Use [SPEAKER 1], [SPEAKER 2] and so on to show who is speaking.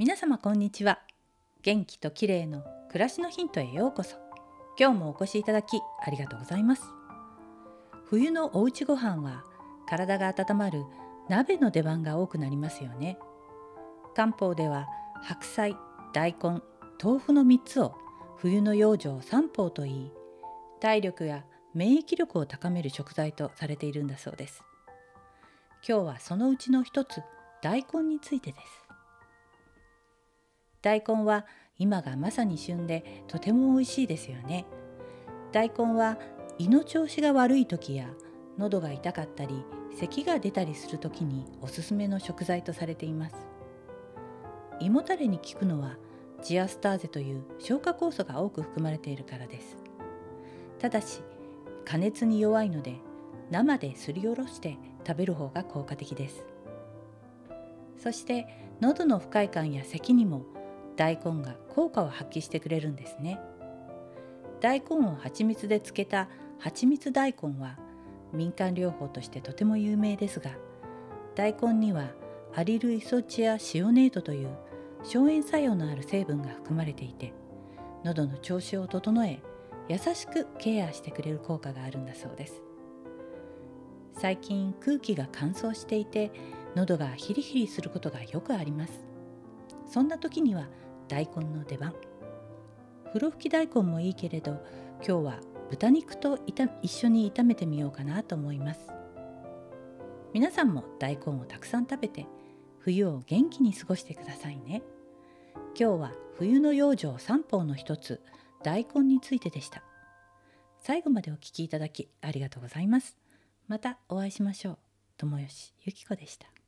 [SPEAKER 1] 皆様こんにちは。元気と綺麗の暮らしのヒントへようこそ。今日もお越しいただきありがとうございます。冬のおうちご飯は体が温まる鍋の出番が多くなりますよね。漢方では白菜大根豆腐の3つを冬の養生三宝といい体力や免疫力を高める食材とされているんだそうです。今日はそのうちの一つ大根についてです。大根は今がまさに旬でとても美味しいですよね。大根は胃の調子が悪い時や喉が痛かったり咳が出たりする時におすすめの食材とされています。胃もたれに効くのはジアスターゼという消化酵素が多く含まれているからです。ただし加熱に弱いので生ですりおろして食べる方が効果的です。そして喉の不快感や咳にも大根が効果を発揮してくれるんですね。大根を蜂蜜で漬けた蜂蜜大根は民間療法としてとても有名ですが大根にはアリルイソチアシオネートという消炎作用のある成分が含まれていて喉の調子を整え優しくケアしてくれる効果があるんだそうです。最近空気が乾燥していて喉がヒリヒリすることがよくあります。そんな時には大根の出番。風呂吹き大根もいいけれど今日は豚肉と一緒に炒めてみようかなと思います。皆さんも大根をたくさん食べて冬を元気に過ごしてくださいね。今日は冬の養生三宝の一つ大根についてでした。最後までお聞きいただきありがとうございます。またお会いしましょう。友吉ゆき子でした。